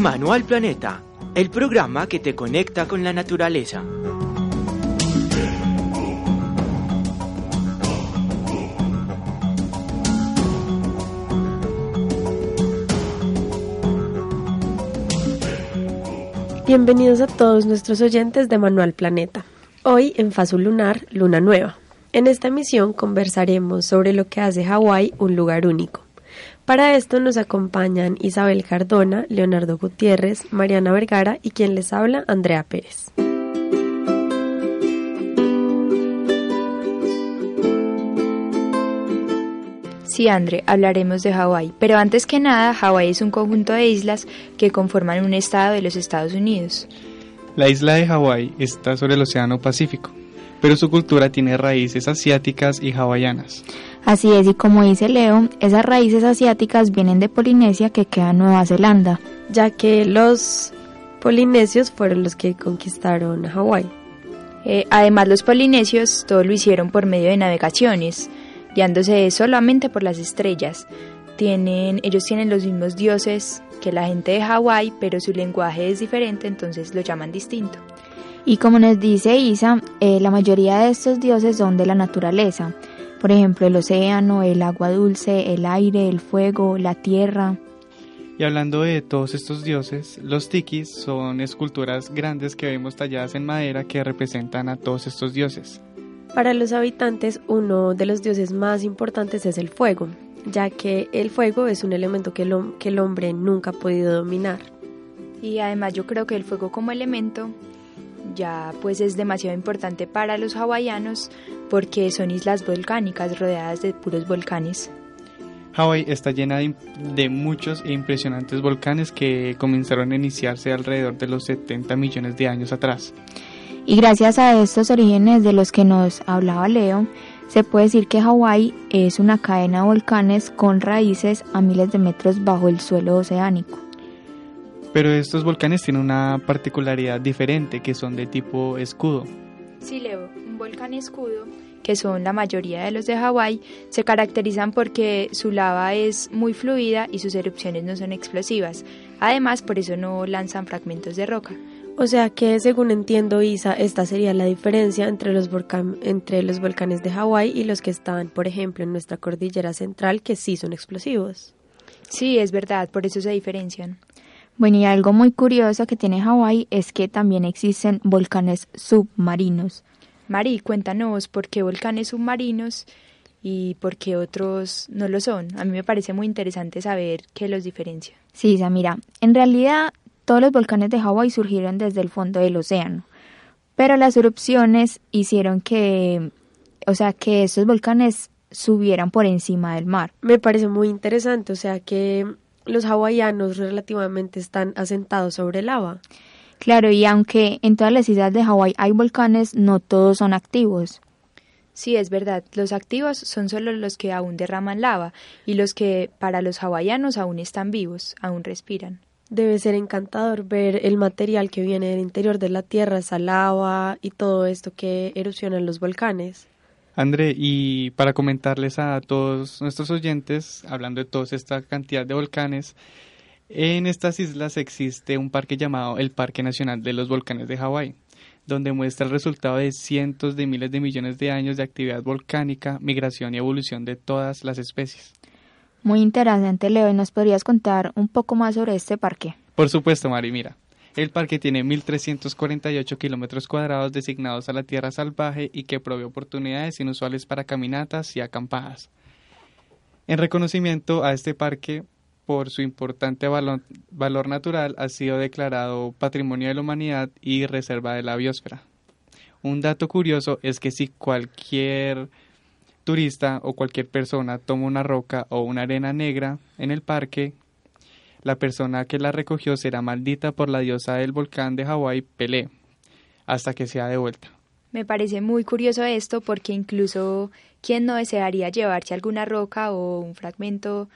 Manual Planeta, el programa que te conecta con la naturaleza. Bienvenidos a todos nuestros oyentes de Manual Planeta. Hoy en Fase Lunar, Luna Nueva. En esta emisión conversaremos sobre lo que hace Hawái un lugar único. Para esto nos acompañan Isabel Cardona, Leonardo Gutiérrez, Mariana Vergara y quien les habla, Andrea Pérez. Sí, André, hablaremos de Hawái, pero antes que nada, Hawái es un conjunto de islas que conforman un estado de los Estados Unidos. La isla de Hawái está sobre el Océano Pacífico, pero su cultura tiene raíces asiáticas y hawaianas. Así es, y como dice Leo, esas raíces asiáticas vienen de Polinesia que queda en Nueva Zelanda. Ya que los polinesios fueron los que conquistaron Hawái. Eh, además, los polinesios todo lo hicieron por medio de navegaciones, guiándose solamente por las estrellas. Tienen, ellos tienen los mismos dioses que la gente de Hawái, pero su lenguaje es diferente, entonces lo llaman distinto. Y como nos dice Isa, eh, la mayoría de estos dioses son de la naturaleza por ejemplo, el océano, el agua dulce, el aire, el fuego, la tierra. Y hablando de todos estos dioses, los tikis son esculturas grandes que vemos talladas en madera que representan a todos estos dioses. Para los habitantes, uno de los dioses más importantes es el fuego, ya que el fuego es un elemento que, que el hombre nunca ha podido dominar. Y además yo creo que el fuego como elemento ya pues es demasiado importante para los hawaianos porque son islas volcánicas rodeadas de puros volcanes. Hawái está llena de, muchos e impresionantes volcanes que comenzaron a iniciarse alrededor de los 70 millones de años atrás. Y gracias a estos orígenes de los que nos hablaba Leo, se puede decir que Hawái es una cadena de volcanes con raíces a miles de metros bajo el suelo oceánico. Pero estos volcanes tienen una particularidad diferente, que son de tipo escudo. Sí, Leo, un volcán escudo, que son la mayoría de los de Hawái, se caracterizan porque su lava es muy fluida y sus erupciones no son explosivas. Además, por eso no lanzan fragmentos de roca. O sea que, según entiendo, Isa, esta sería la diferencia entre los, entre los volcanes de Hawái y los que están, por ejemplo, en nuestra cordillera central, que sí son explosivos. Sí, es verdad, por eso se diferencian. Bueno, y algo muy curioso que tiene Hawái es que también existen volcanes submarinos. Mari, cuéntanos por qué volcanes submarinos y por qué otros no lo son. A mí me parece muy interesante saber qué los diferencia. Sí, mira, en realidad todos los volcanes de Hawái surgieron desde el fondo del océano, pero las erupciones hicieron que, o sea, que esos volcanes subieran por encima del mar. Me parece muy interesante, o sea que los hawaianos relativamente están asentados sobre lava. Claro, y aunque en todas las islas de Hawái hay volcanes, no todos son activos. Sí, es verdad, los activos son solo los que aún derraman lava y los que para los hawaianos aún están vivos, aún respiran. Debe ser encantador ver el material que viene del interior de la Tierra, esa lava y todo esto que erosionan los volcanes. André, y para comentarles a todos nuestros oyentes, hablando de toda esta cantidad de volcanes, en estas islas existe un parque llamado el Parque Nacional de los Volcanes de Hawái, donde muestra el resultado de cientos de miles de millones de años de actividad volcánica, migración y evolución de todas las especies. Muy interesante, Leo, ¿y nos podrías contar un poco más sobre este parque? Por supuesto, Mari, mira. El parque tiene 1.348 kilómetros cuadrados designados a la tierra salvaje y que provee oportunidades inusuales para caminatas y acampadas. En reconocimiento a este parque, por su importante valor, natural, ha sido declarado Patrimonio de la Humanidad y Reserva de la Biosfera. Un dato curioso es que si cualquier turista o cualquier persona toma una roca o una arena negra en el parque, la persona que la recogió será maldita por la diosa del volcán de Hawái, Pelé, hasta que sea devuelta. Me parece muy curioso esto porque incluso quien no desearía llevarse alguna roca o un fragmento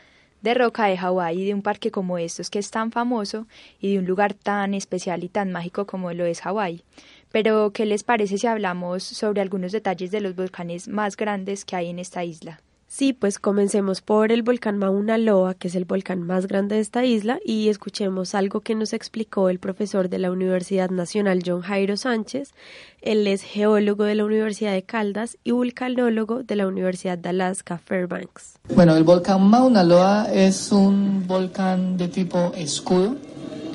de roca de Hawái de un parque como estos que es tan famoso y de un lugar tan especial y tan mágico como lo es Hawái. Pero, ¿qué les parece si hablamos sobre algunos detalles de los volcanes más grandes que hay en esta isla? Sí, pues comencemos por el volcán Mauna Loa, que es el volcán más grande de esta isla, y escuchemos algo que nos explicó el profesor de la Universidad Nacional John Jairo Sánchez. Él es geólogo de la Universidad de Caldas y vulcanólogo de la Universidad de Alaska Fairbanks. Bueno, el volcán Mauna Loa es un volcán de tipo escudo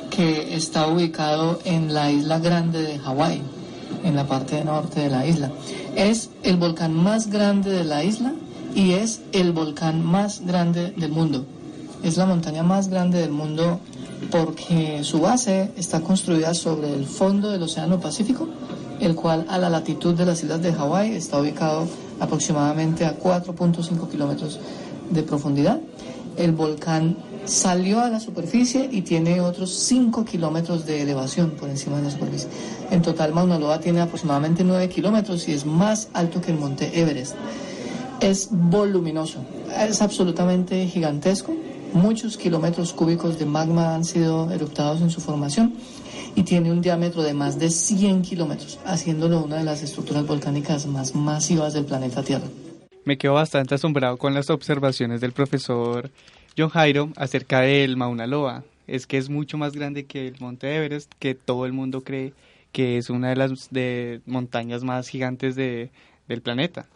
que está ubicado en la isla grande de Hawái, en la parte norte de la isla. Es el volcán más grande de la isla y es el volcán más grande del mundo. Es la montaña más grande del mundo porque su base está construida sobre el fondo del Océano Pacífico, el cual a la latitud de las islas de Hawái está ubicado aproximadamente a 4.5 kilómetros de profundidad. El volcán salió a la superficie y tiene otros 5 kilómetros de elevación por encima de la superficie. En total, Mauna Loa tiene aproximadamente 9 kilómetros y es más alto que el monte Everest. Es voluminoso, es absolutamente gigantesco. Muchos kilómetros cúbicos de magma han sido eruptados en su formación y tiene un diámetro de más de 100 kilómetros, haciéndolo una de las estructuras volcánicas más masivas del planeta Tierra. Me quedo bastante asombrado con las observaciones del profesor John Jairo acerca del Mauna Loa. Es que es mucho más grande que el Monte Everest, que todo el mundo cree que es una de las de montañas más gigantes de, del planeta.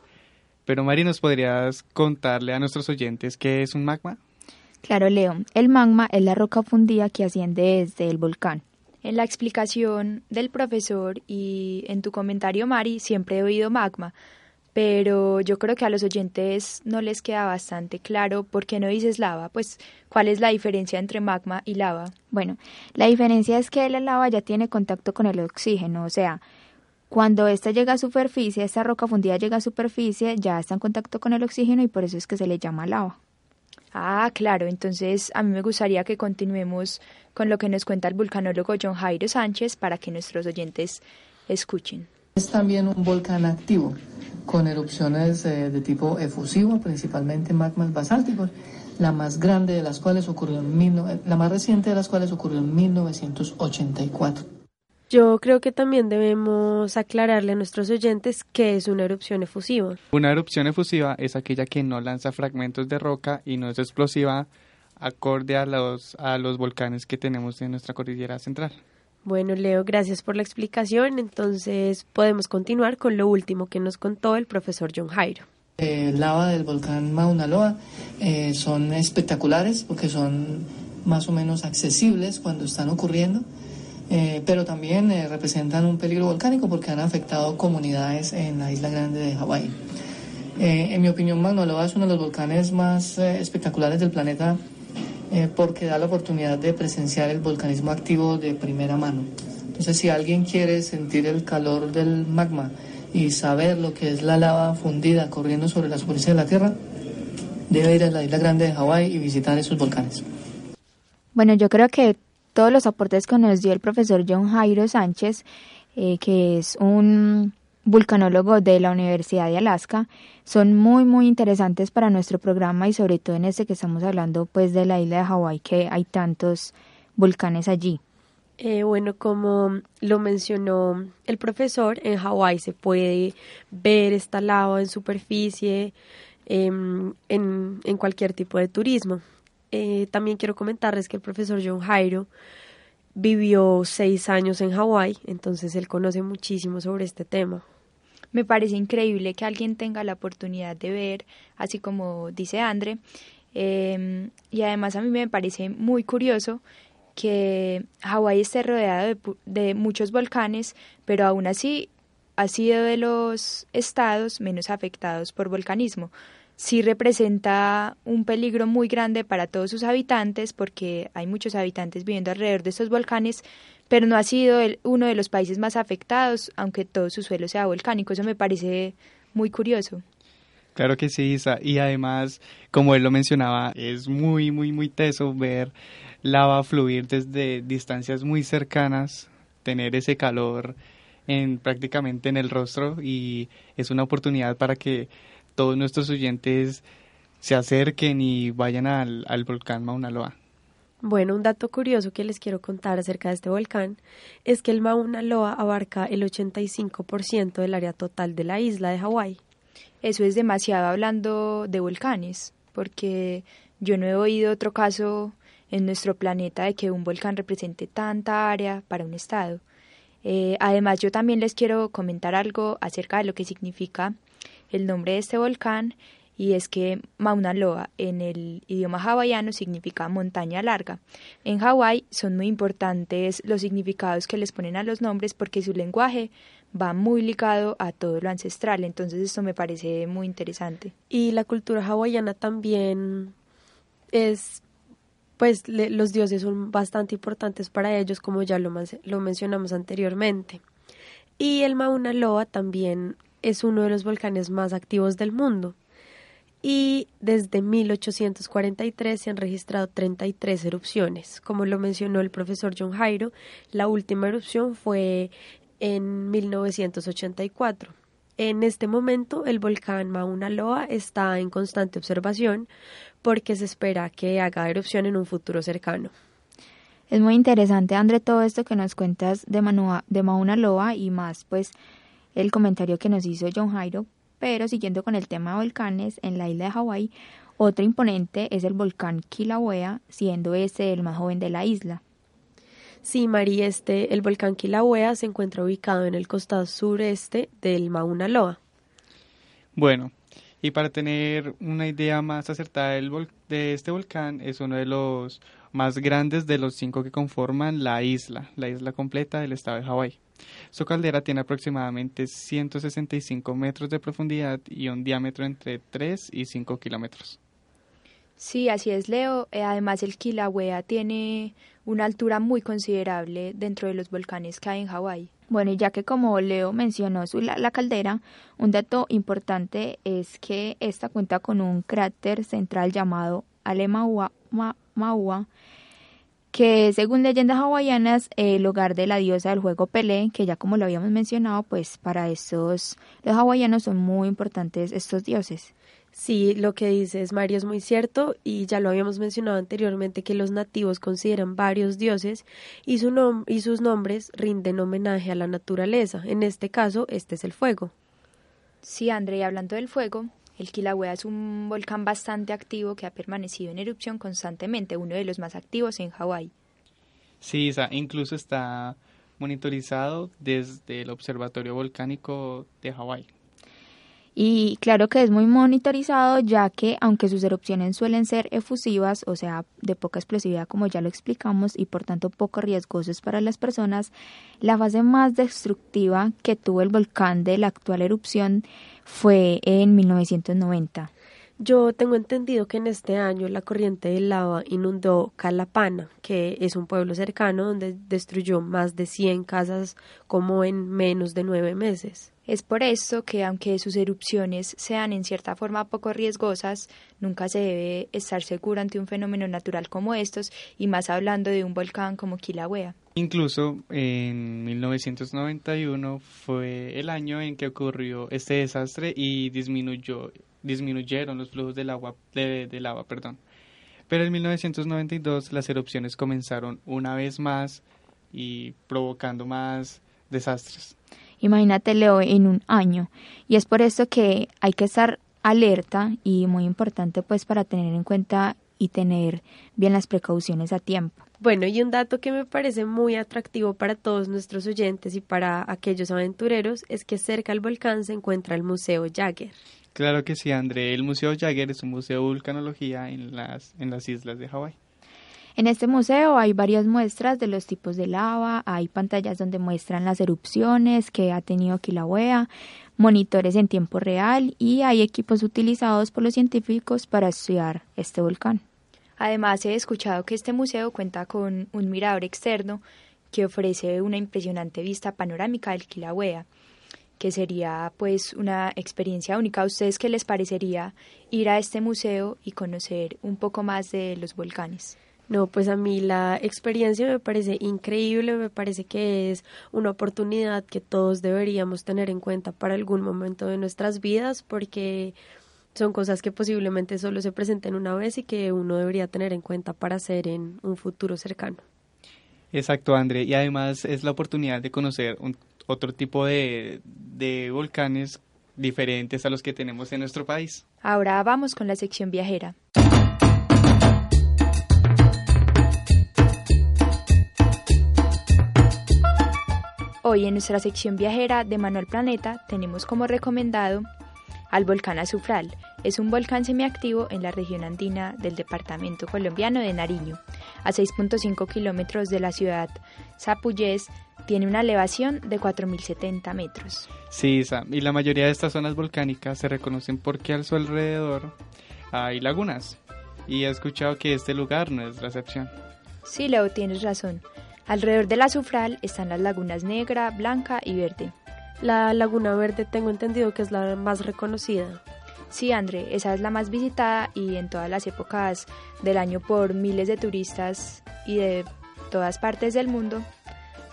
Pero Mari, ¿nos podrías contarle a nuestros oyentes qué es un magma? Claro, Leo. El magma es la roca fundida que asciende desde el volcán. En la explicación del profesor y en tu comentario, Mari, siempre he oído magma, pero yo creo que a los oyentes no les queda bastante claro por qué no dices lava, pues cuál es la diferencia entre magma y lava. Bueno, la diferencia es que la lava ya tiene contacto con el oxígeno, o sea, cuando esta llega a superficie, esta roca fundida llega a superficie, ya está en contacto con el oxígeno y por eso es que se le llama lava. Ah, claro, entonces a mí me gustaría que continuemos con lo que nos cuenta el vulcanólogo John Jairo Sánchez para que nuestros oyentes escuchen. Es también un volcán activo con erupciones eh, de tipo efusivo, principalmente magmas basálticos, la más grande de las cuales ocurrió en mil, la más reciente de las cuales ocurrió en 1984. Yo creo que también debemos aclararle a nuestros oyentes qué es una erupción efusiva. Una erupción efusiva es aquella que no lanza fragmentos de roca y no es explosiva acorde a los, a los volcanes que tenemos en nuestra cordillera central. Bueno, Leo, gracias por la explicación. Entonces podemos continuar con lo último que nos contó el profesor John Jairo. El eh, lava del volcán Mauna Loa eh, son espectaculares porque son más o menos accesibles cuando están ocurriendo, eh, pero también representan un peligro volcánico porque han afectado comunidades en la isla grande de Hawái. en mi opinión, Mauna es uno de los volcanes más espectaculares del planeta eh, porque da la oportunidad de presenciar el volcanismo activo de primera mano. Entonces, si alguien quiere sentir el calor del magma y saber lo que es la lava fundida corriendo sobre la superficie de la Tierra, debe ir a la isla grande de Hawái y visitar esos volcanes. Bueno, yo creo que todos los aportes que nos dio el profesor John Jairo Sánchez, eh, que es un vulcanólogo de la Universidad de Alaska, son muy muy interesantes para nuestro programa y sobre todo en este que estamos hablando pues de la isla de Hawái que hay tantos volcanes allí. Eh, bueno, como lo mencionó el profesor, en Hawái se puede ver esta lava en superficie em, en, en, cualquier tipo de turismo. Eh, también quiero comentarles que el profesor John Jairo vivió seis años en Hawái, entonces él conoce muchísimo sobre este tema. Me parece increíble que alguien tenga la oportunidad de ver, así como dice Andre, em, y además a mí me parece muy curioso que Hawái esté rodeado de, de muchos volcanes, pero aún así ha sido de los estados menos afectados por volcanismo sí representa un peligro muy grande para todos sus habitantes porque hay muchos habitantes viviendo alrededor de estos volcanes, pero no ha sido uno de los países más afectados, aunque todo su suelo sea volcánico. Eso me parece muy curioso. Claro que sí, Isa. Y además, como él lo mencionaba, es muy, muy, muy teso ver lava fluir desde distancias muy cercanas, tener ese calor en prácticamente en el rostro y es una oportunidad para que todos nuestros oyentes se acerquen y vayan al, al volcán Mauna Loa. Bueno, un dato curioso que les quiero contar acerca de este volcán es que el Mauna Loa abarca el 85% del área total de la isla de Hawái. Eso es demasiado hablando de volcanes, porque yo no he oído otro caso en nuestro planeta de que un volcán represente tanta área para un estado. Eh, además, yo también les quiero comentar algo acerca de lo que significa el nombre de este volcán y es que Mauna Loa en el idioma hawaiano significa montaña larga. En Hawái son muy importantes los significados que les ponen a los nombres porque su lenguaje va muy ligado a todo lo ancestral, entonces esto me parece muy interesante. Y la cultura hawaiana también es pues los dioses son bastante importantes para ellos, como ya lo, lo mencionamos anteriormente. Y el Mauna Loa también es uno de los volcanes más activos del mundo. Y desde 1843 se han registrado 33 erupciones. Como lo mencionó el profesor John Jairo, la última erupción fue en 1984. En este momento, el volcán Mauna Loa está en constante observación porque se espera que haga erupción en un futuro cercano. Es muy interesante, André, todo esto que nos cuentas de, de Mauna Loa y más, pues, el comentario que nos hizo John Jairo. Pero siguiendo con el tema de volcanes, en la isla de Hawái, otro imponente es el volcán Kilauea, siendo este el más joven de la isla. Sí, María, este, el volcán Kilauea se encuentra ubicado en el costado sureste del Mauna Loa. Bueno, y para tener una idea más acertada del de este volcán, es uno de los más grandes de los cinco que conforman la isla, la isla completa del estado de Hawái. Su caldera tiene aproximadamente 165 metros de profundidad y un diámetro entre 3 y 5 kilómetros. Sí, así es, Leo. Eh, además, el Kilauea tiene una altura muy considerable dentro de los volcanes que hay en Hawái. Bueno, y ya que como Leo mencionó su, la, caldera, un dato importante es que esta cuenta con un cráter central llamado Alemaua, que según leyendas hawaianas, el hogar de la diosa del juego Pelé, que ya como lo habíamos mencionado, pues para estos, los hawaianos son muy importantes estos dioses. Sí, lo que dices, Mario, es muy cierto y ya lo habíamos mencionado anteriormente que los nativos consideran varios dioses y, su y sus nombres rinden homenaje a la naturaleza. En este caso, este es el fuego. Sí, André, hablando del fuego, el Kilauea es un volcán bastante activo que ha permanecido en erupción constantemente, uno de los más activos en Hawái. Sí, incluso está monitorizado desde el Observatorio Volcánico de Hawái. Y claro que es muy monitorizado ya que aunque sus erupciones suelen ser efusivas, o sea, de poca explosividad como ya lo explicamos y por tanto poco riesgosos para las personas, la fase más destructiva que tuvo el volcán de la actual erupción fue en 1990. Yo tengo entendido que en este año la corriente de lava inundó Calapana, que es un pueblo cercano donde destruyó más de 100 casas como en menos de nueve meses. Es por eso que aunque sus erupciones sean en cierta forma poco riesgosas, nunca se debe estar seguro ante un fenómeno natural como estos y más hablando de un volcán como Kilauea. Incluso en 1991 fue el año en que ocurrió este desastre y disminuyó, disminuyeron los flujos del agua, de, agua. Perdón. Pero en 1992 las erupciones comenzaron una vez más y provocando más desastres. Imagínate, Leo, en un año. Y es por eso que hay que estar alerta y muy importante pues para tener en cuenta y tener bien las precauciones a tiempo. Bueno, y un dato que me parece muy atractivo para todos nuestros oyentes y para aquellos aventureros es que cerca al volcán se encuentra el Museo Jagger. Claro que sí, André. El Museo Jagger es un museo de vulcanología en las, en las islas de Hawái. En este museo hay varias muestras de los tipos de lava, hay pantallas donde muestran las erupciones que ha tenido Kilauea, monitores en tiempo real y hay equipos utilizados por los científicos para estudiar este volcán. Además, he escuchado que este museo cuenta con un mirador externo que ofrece una impresionante vista panorámica del Kilauea, que sería pues una experiencia única. ¿A ustedes qué les parecería ir a este museo y conocer un poco más de los volcanes? No, pues a mí la experiencia me parece increíble, me parece que es una oportunidad que todos deberíamos tener en cuenta para algún momento de nuestras vidas porque son cosas que posiblemente solo se presenten una vez y que uno debería tener en cuenta para hacer en un futuro cercano. Exacto, André. Y además es la oportunidad de conocer un, otro tipo de, de volcanes diferentes a los que tenemos en nuestro país. Ahora vamos con la sección viajera. Hoy en nuestra sección viajera de Manuel Planeta tenemos como recomendado al volcán Azufral. Es un volcán semiactivo en la región andina del departamento colombiano de Nariño. A 6.5 kilómetros de la ciudad Zapuyés, tiene una elevación de 4.070 metros. Sí, y la mayoría de estas zonas volcánicas se reconocen porque a su alrededor hay lagunas. Y he escuchado que este lugar no es la excepción. Sí, Leo, tienes razón. Alrededor del azufral están las lagunas negra, blanca y verde. La Laguna Verde tengo entendido que es la más reconocida. Sí, André, esa es la más visitada y en todas las épocas del año por miles de turistas y de todas partes del mundo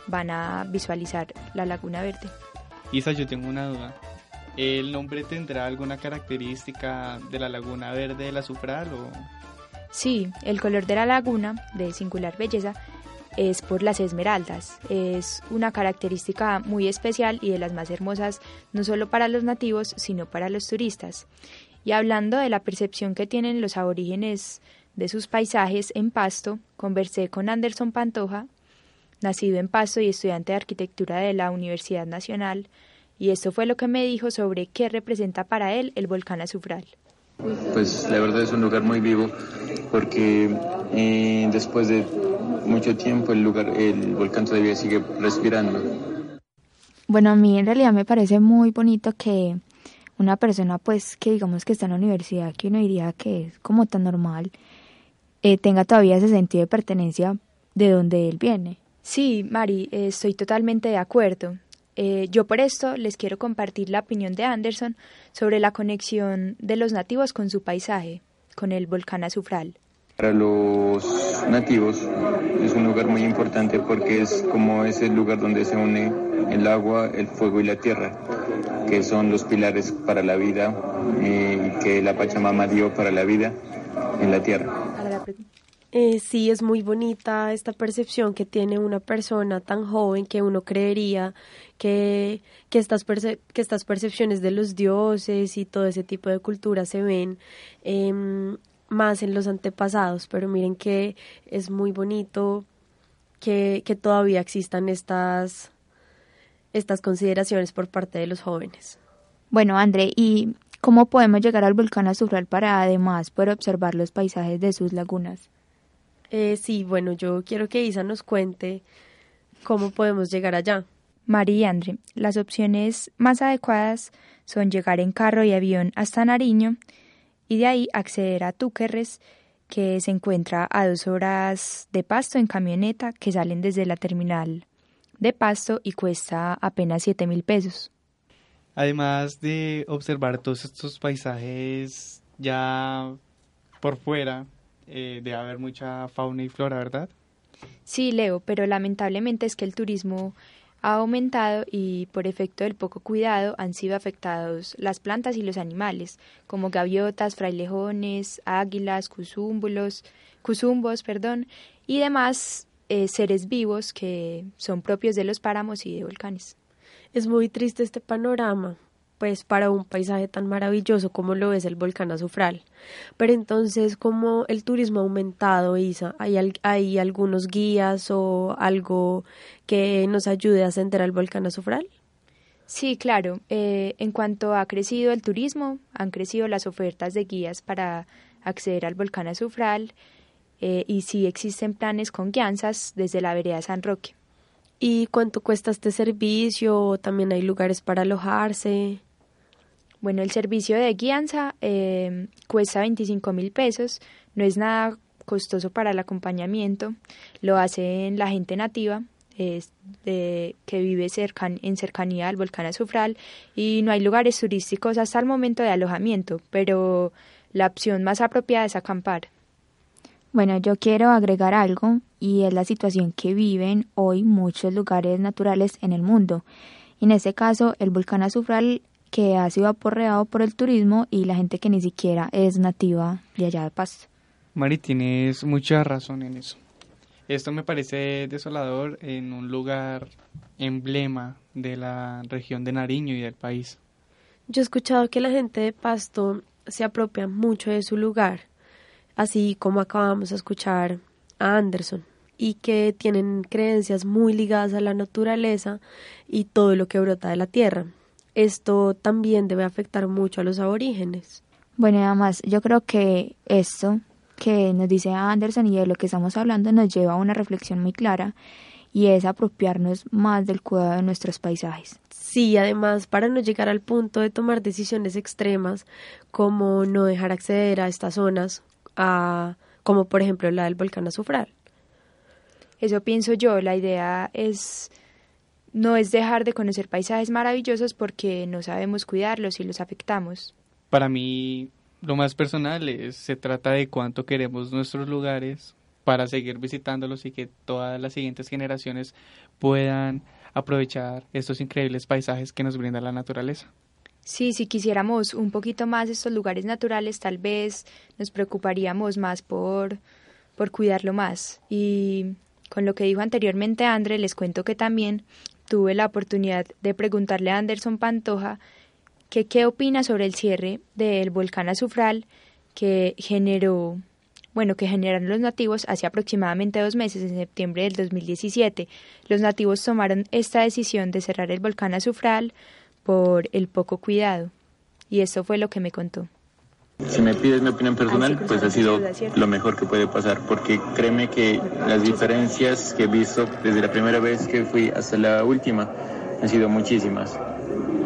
van a visualizar la Laguna Verde. Isa, yo tengo una duda. ¿El nombre tendrá alguna característica de la Laguna Verde del Azufral o...? Sí, el color de la laguna, de singular belleza, es por las esmeraldas. Es una característica muy especial y de las más hermosas no solo para los nativos, sino para los turistas. Y hablando de la percepción que tienen los aborígenes de sus paisajes en Pasto, conversé con Anderson Pantoja, nacido en Pasto y estudiante de arquitectura de la Universidad Nacional, y esto fue lo que me dijo sobre qué representa para él el volcán azufral. Pues la verdad es un lugar muy vivo porque eh, después de mucho tiempo el lugar, el volcán todavía sigue respirando. Bueno, a mí en realidad me parece muy bonito que una persona pues que digamos que está en la universidad, que uno diría que es como tan normal, eh, tenga todavía ese sentido de pertenencia de donde él viene. Sí, Mari, eh, estoy totalmente de acuerdo. Eh, yo por esto les quiero compartir la opinión de Anderson sobre la conexión de los nativos con su paisaje, con el volcán azufral. Para los nativos es un lugar muy importante porque es como es el lugar donde se une el agua, el fuego y la tierra, que son los pilares para la vida eh, que la Pachamama dio para la vida en la tierra. Eh, sí, es muy bonita esta percepción que tiene una persona tan joven que uno creería que, que, estas, que estas percepciones de los dioses y todo ese tipo de cultura se ven em, más en los antepasados, pero miren que es muy bonito que, que todavía existan estas, estas consideraciones por parte de los jóvenes. Bueno, André, ¿y cómo podemos llegar al volcán Azufral para además poder observar los paisajes de sus lagunas? Eh, sí, bueno, yo quiero que Isa nos cuente cómo podemos llegar allá. María y André, las opciones más adecuadas son llegar en carro y avión hasta Nariño y de ahí acceder a Túquerres, que se encuentra a dos horas de Pasto en camioneta que salen desde la terminal de Pasto y cuesta apenas siete mil pesos. Además de observar todos estos paisajes ya por fuera, eh, debe haber mucha fauna y flora, ¿verdad? Sí, Leo, pero lamentablemente es que el turismo ha aumentado y por efecto del poco cuidado han sido afectados las plantas y los animales, como gaviotas, frailejones, águilas, cusúmbulos, cusumbos, perdón, y demás eh, seres vivos que son propios de los páramos y de volcanes. Es muy triste este panorama, pues para un paisaje tan maravilloso como lo es el volcán Azufral. Pero entonces, ¿cómo el turismo ha aumentado, Isa? ¿Hay, ¿Hay algunos guías o algo que nos ayude a ascender al volcán Azufral? Sí, claro. Eh, en cuanto ha crecido el turismo, han crecido las ofertas de guías para acceder al volcán Azufral eh, y sí existen planes con guianzas desde la vereda San Roque. ¿Y cuánto cuesta este servicio? ¿También hay lugares para alojarse? Bueno, el servicio de guianza eh, cuesta 25 mil pesos, no es nada costoso para el acompañamiento, lo hacen la gente nativa, de, que vive cercan, en cercanía al volcán Azufral y no hay lugares turísticos hasta el momento de alojamiento, pero la opción más apropiada es acampar. Bueno, yo quiero agregar algo y es la situación que viven hoy muchos lugares naturales en el mundo. En este caso, el volcán Azufral que ha sido aporreado por el turismo y la gente que ni siquiera es nativa de allá de Pasto. Mari, tienes mucha razón en eso. Esto me parece desolador en un lugar emblema de la región de Nariño y del país. Yo he escuchado que la gente de Pasto se apropia mucho de su lugar, así como acabamos de escuchar a Anderson, y que tienen creencias muy ligadas a la naturaleza y todo lo que brota de la tierra. Esto también debe afectar mucho a los aborígenes. Bueno, además, yo creo que esto que nos dice Anderson y de lo que estamos hablando nos lleva a una reflexión muy clara y es apropiarnos más del cuidado de nuestros paisajes. Sí, además, para no llegar al punto de tomar decisiones extremas, como no dejar acceder a estas zonas, a, como por ejemplo la del volcán Azufral. Eso pienso yo, la idea es no es dejar de conocer paisajes maravillosos porque no sabemos cuidarlos y los afectamos. Para mí, lo más personal es, se trata de cuánto queremos nuestros lugares para seguir visitándolos y que todas las siguientes generaciones puedan aprovechar estos increíbles paisajes que nos brinda la naturaleza. Sí, si quisiéramos un poquito más estos lugares naturales, tal vez nos preocuparíamos más por, por cuidarlo más. Y con lo que dijo anteriormente André, les cuento que también tuve la oportunidad de preguntarle a Anderson Pantoja que qué opina sobre el cierre del volcán Azufral que generó bueno, que generaron los nativos hace aproximadamente dos meses, en septiembre del 2017. Los nativos tomaron esta decisión de cerrar el volcán Azufral por el poco cuidado. Y eso fue lo que me contó. Si me pides mi opinión personal, pues ha sido lo mejor que puede pasar, porque créeme que las diferencias que he visto desde la primera vez que fui hasta la última han sido muchísimas.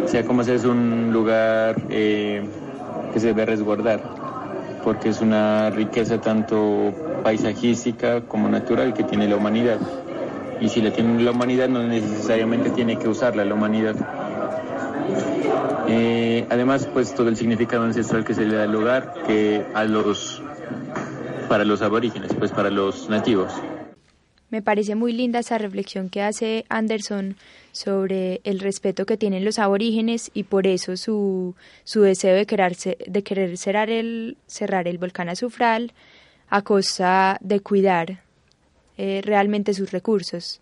O sea, como sea, es un lugar eh, que se debe resguardar, porque es una riqueza tanto paisajística como natural que tiene la humanidad. Y si la tiene la humanidad, no necesariamente tiene que usarla la humanidad. Eh, además, pues todo el significado ancestral que se le da al lugar, que a los para los aborígenes, pues para los nativos. Me parece muy linda esa reflexión que hace Anderson sobre el respeto que tienen los aborígenes y por eso su, su deseo de, quererse, de querer cerrar el, cerrar el volcán azufral a costa de cuidar eh, realmente sus recursos.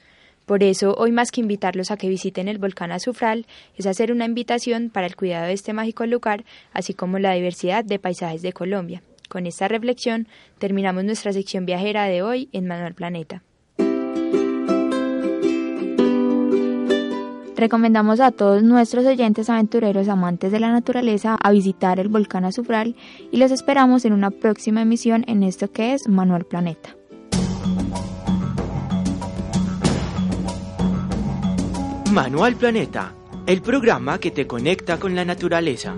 Por eso, hoy más que invitarlos a que visiten el volcán Azufral, es hacer una invitación para el cuidado de este mágico lugar, así como la diversidad de paisajes de Colombia. Con esta reflexión terminamos nuestra sección viajera de hoy en Manual Planeta. Recomendamos a todos nuestros oyentes aventureros amantes de la naturaleza a visitar el volcán Azufral y los esperamos en una próxima emisión en esto que es Manual Planeta. Manual Planeta, el programa que te conecta con la naturaleza.